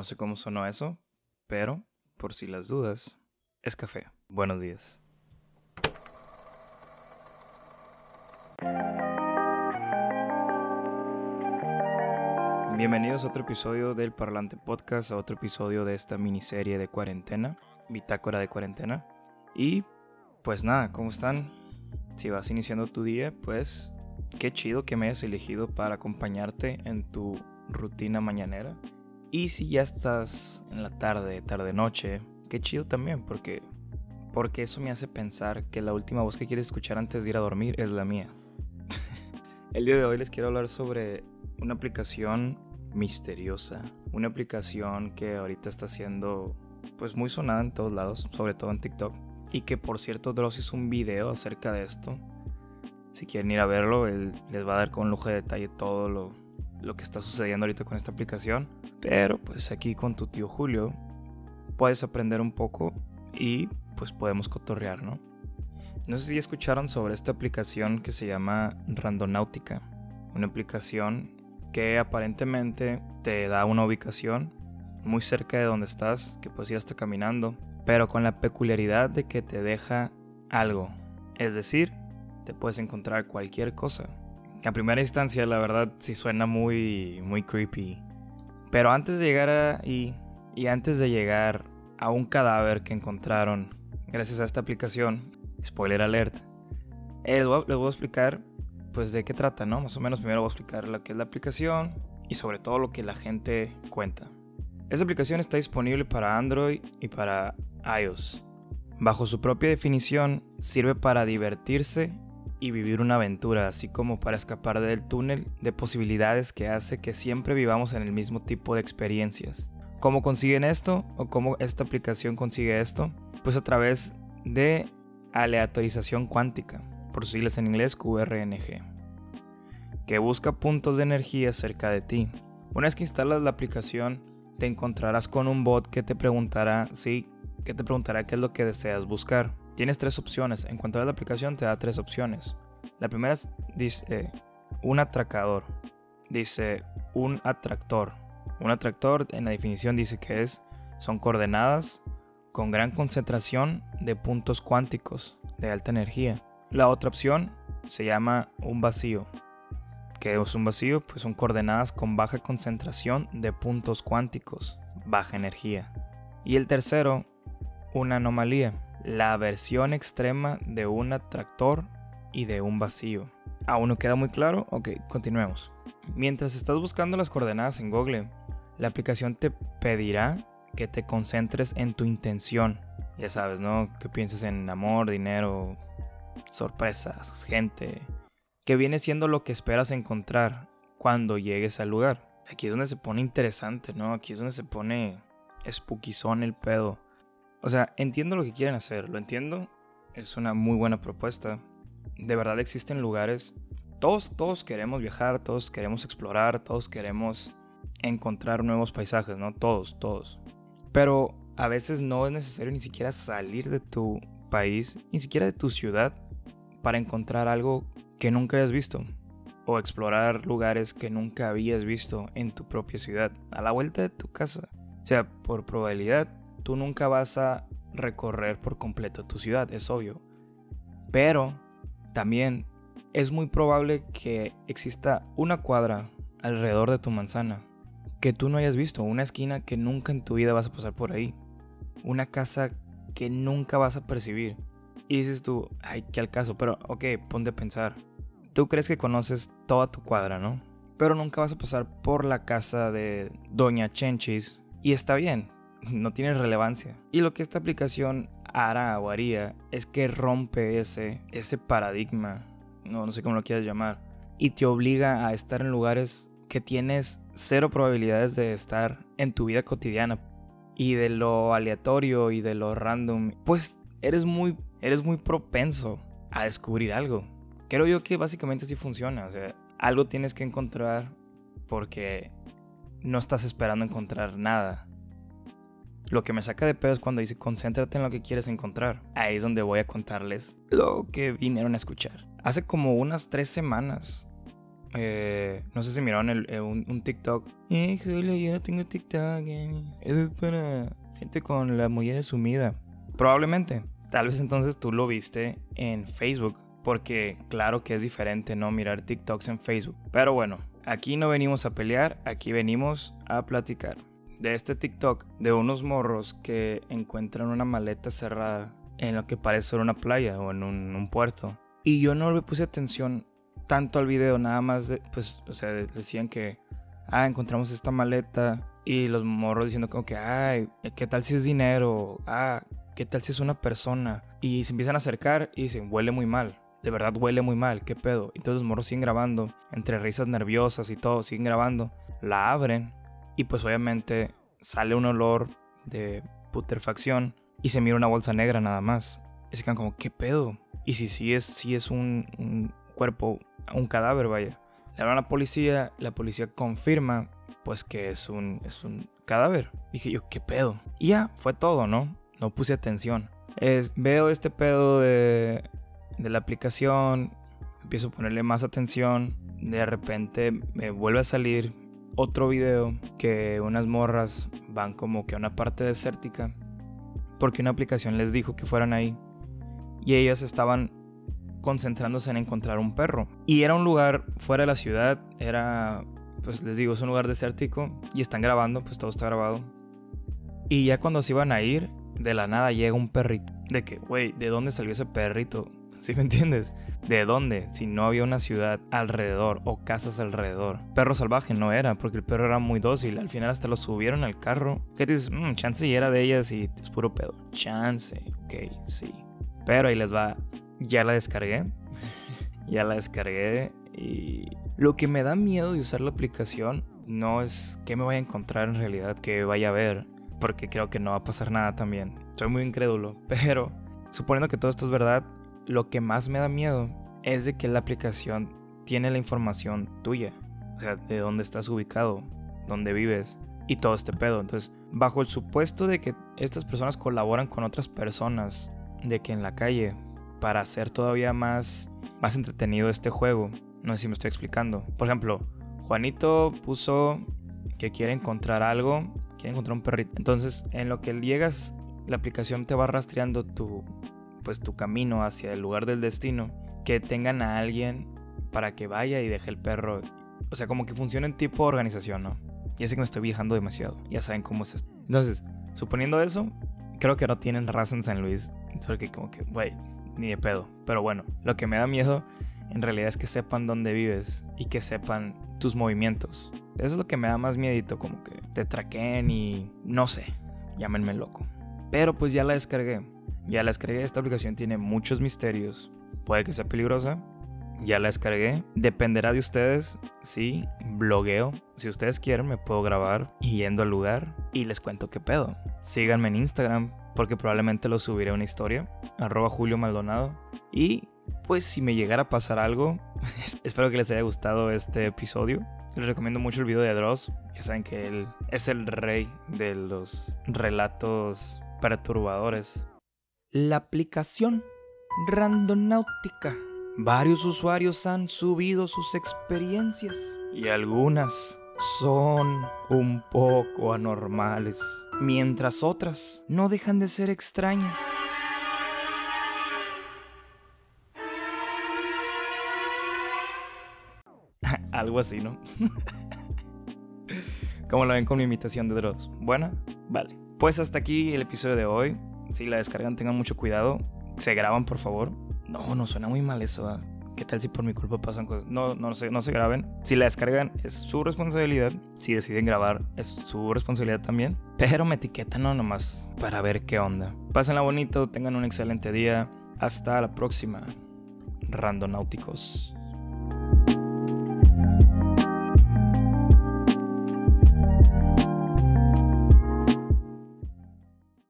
No sé cómo sonó eso, pero por si las dudas, es café. Buenos días. Bienvenidos a otro episodio del Parlante Podcast, a otro episodio de esta miniserie de cuarentena, bitácora de cuarentena. Y pues nada, ¿cómo están? Si vas iniciando tu día, pues qué chido que me hayas elegido para acompañarte en tu rutina mañanera. Y si ya estás en la tarde, tarde-noche, qué chido también, porque, porque eso me hace pensar que la última voz que quieres escuchar antes de ir a dormir es la mía. El día de hoy les quiero hablar sobre una aplicación misteriosa, una aplicación que ahorita está siendo pues muy sonada en todos lados, sobre todo en TikTok, y que por cierto Dross hizo un video acerca de esto. Si quieren ir a verlo, él les va a dar con lujo de detalle todo lo, lo que está sucediendo ahorita con esta aplicación. Pero pues aquí con tu tío Julio puedes aprender un poco y pues podemos cotorrear, ¿no? No sé si escucharon sobre esta aplicación que se llama Randonáutica. Una aplicación que aparentemente te da una ubicación muy cerca de donde estás, que puedes ir hasta caminando, pero con la peculiaridad de que te deja algo. Es decir, te puedes encontrar cualquier cosa. A primera instancia, la verdad, sí suena muy, muy creepy. Pero antes de llegar ahí, y antes de llegar a un cadáver que encontraron gracias a esta aplicación, spoiler alert, eh, les, voy a, explicar pues de qué trata, ¿no? Más o menos primero voy a explicar lo que es la aplicación y sobre todo lo que la gente cuenta. Esta aplicación está disponible para Android y para iOS. Bajo su propia definición, sirve para divertirse y vivir una aventura, así como para escapar del túnel de posibilidades que hace que siempre vivamos en el mismo tipo de experiencias. ¿Cómo consiguen esto? ¿O cómo esta aplicación consigue esto? Pues a través de aleatorización cuántica, por siglas en inglés QRNG, que busca puntos de energía cerca de ti. Una vez que instalas la aplicación, te encontrarás con un bot que te preguntará, sí, que te preguntará qué es lo que deseas buscar. Tienes tres opciones. En cuanto a la aplicación, te da tres opciones. La primera es, dice, un atracador. Dice, un atractor. Un atractor, en la definición, dice que es, son coordenadas con gran concentración de puntos cuánticos de alta energía. La otra opción se llama un vacío. ¿Qué es un vacío? Pues son coordenadas con baja concentración de puntos cuánticos, baja energía. Y el tercero, una anomalía la versión extrema de un atractor y de un vacío. ¿Aún no queda muy claro? Ok, continuemos. Mientras estás buscando las coordenadas en Google, la aplicación te pedirá que te concentres en tu intención. Ya sabes, ¿no? Que pienses en amor, dinero, sorpresas, gente. Que viene siendo lo que esperas encontrar cuando llegues al lugar. Aquí es donde se pone interesante, ¿no? Aquí es donde se pone spookyzón el pedo. O sea, entiendo lo que quieren hacer, lo entiendo. Es una muy buena propuesta. De verdad existen lugares. Todos, todos queremos viajar, todos queremos explorar, todos queremos encontrar nuevos paisajes, ¿no? Todos, todos. Pero a veces no es necesario ni siquiera salir de tu país, ni siquiera de tu ciudad, para encontrar algo que nunca hayas visto. O explorar lugares que nunca habías visto en tu propia ciudad, a la vuelta de tu casa. O sea, por probabilidad, tú nunca vas a recorrer por completo tu ciudad, es obvio. Pero también es muy probable que exista una cuadra alrededor de tu manzana que tú no hayas visto, una esquina que nunca en tu vida vas a pasar por ahí, una casa que nunca vas a percibir. Y dices tú, ay, qué al caso, pero ok, ponte a pensar. Tú crees que conoces toda tu cuadra, ¿no? Pero nunca vas a pasar por la casa de Doña Chenchis. Y está bien, no tiene relevancia. Y lo que esta aplicación hará o haría es que rompe ese, ese paradigma, no, no sé cómo lo quieras llamar, y te obliga a estar en lugares que tienes cero probabilidades de estar en tu vida cotidiana. Y de lo aleatorio y de lo random, pues eres muy, eres muy propenso a descubrir algo. Creo yo que básicamente así funciona. Algo tienes que encontrar porque no estás esperando encontrar nada. Lo que me saca de pedo es cuando dice concéntrate en lo que quieres encontrar. Ahí es donde voy a contarles lo que vinieron a escuchar. Hace como unas tres semanas eh, no sé si miraron eh, un, TikTok. Eh, yo no tengo TikTok. Eh. Es para gente con la mujer sumida. Probablemente. Tal vez entonces tú lo viste en Facebook. Porque claro que es diferente no mirar TikToks en Facebook. Pero bueno, aquí no venimos a pelear, aquí venimos a platicar. De este TikTok de unos morros que encuentran una maleta cerrada en lo que parece ser una playa o en un, puerto. Y yo no le puse atención tanto al video, nada más, pues, o sea, decían que, ah, encontramos esta maleta y los morros diciendo como que, ay, ¿qué tal si es dinero? Ah, ¿qué tal si es una persona? Y se empiezan a acercar y dicen, huele muy mal. De verdad huele muy mal, ¿qué pedo? Entonces los morros siguen grabando, entre risas nerviosas y todo, siguen grabando. La abren y pues obviamente sale un olor de putrefacción y se mira una bolsa negra nada más. Y se quedan como, ¿qué pedo? Y si sí es, si es un, un cuerpo un cadáver, vaya. Le hablan a la policía, la policía confirma pues que es un, es un cadáver. Dije yo, ¿qué pedo? Y ya, fue todo, ¿no? No puse atención. Es, veo este pedo de, de la aplicación, empiezo a ponerle más atención. De repente me vuelve a salir otro video que unas morras van como que a una parte desértica porque una aplicación les dijo que fueran ahí y ellas estaban concentrándose en encontrar un perro. Y era un lugar fuera de la ciudad, era, pues les digo, es un lugar desértico y están grabando, pues todo está grabado. Y ya cuando se iban a ir, de la nada llega un perrito. De que, güey, ¿de dónde salió ese perrito? ¿Sí me entiendes? ¿De dónde? Si no había una ciudad alrededor o casas alrededor. Perro salvaje no era, porque el perro era muy dócil. Al final hasta lo subieron al carro. ¿Qué dices? Mmm, chance y era de ellas y es puro pedo. Chance, ok, sí. Pero ahí les va ya la descargué. ya la descargué y lo que me da miedo de usar la aplicación no es que me vaya a encontrar en realidad, que vaya a ver, porque creo que no va a pasar nada también. Soy muy incrédulo, pero suponiendo que todo esto es verdad, lo que más me da miedo es de que la aplicación tiene la información tuya, o sea, de dónde estás ubicado, dónde vives y todo este pedo. Entonces, bajo el supuesto de que estas personas colaboran con otras personas, de que en la calle para hacer todavía más, más entretenido este juego. No sé si me estoy explicando. Por ejemplo, Juanito puso que quiere encontrar algo, quiere encontrar un perrito. Entonces, en lo que llegas, la aplicación te va rastreando tu, pues, tu camino hacia el lugar del destino. Que tengan a alguien para que vaya y deje el perro. O sea, como que funciona en tipo organización, ¿no? Ya sé que me estoy viajando demasiado. Ya saben cómo es esto. Entonces, suponiendo eso, creo que no tienen raza en San Luis. Porque como que, güey, ni de pedo. Pero bueno, lo que me da miedo en realidad es que sepan dónde vives y que sepan tus movimientos. Eso es lo que me da más miedito, como que te traqueen y no sé, llámenme loco. Pero pues ya la descargué. Ya la descargué, esta aplicación tiene muchos misterios. Puede que sea peligrosa. Ya la descargué. Dependerá de ustedes. Sí, blogueo. Si ustedes quieren, me puedo grabar yendo al lugar y les cuento qué pedo. Síganme en Instagram porque probablemente lo subiré a una historia, arroba Julio Maldonado. Y pues si me llegara a pasar algo, espero que les haya gustado este episodio. Les recomiendo mucho el video de Dross. Ya saben que él es el rey de los relatos perturbadores. La aplicación Randonáutica. Varios usuarios han subido sus experiencias y algunas son un poco anormales, mientras otras no dejan de ser extrañas. Algo así, ¿no? Como lo ven con mi imitación de Dross. ¿Buena? Vale. Pues hasta aquí el episodio de hoy. Si la descargan, tengan mucho cuidado. Se graban, por favor. No, no suena muy mal eso. ¿ah? ¿Qué tal si por mi culpa pasan cosas? No, no, se, no se graben. Si la descargan, es su responsabilidad. Si deciden grabar, es su responsabilidad también. Pero me etiquetan no nomás para ver qué onda. Pásenla bonito, tengan un excelente día. Hasta la próxima. Randonáuticos.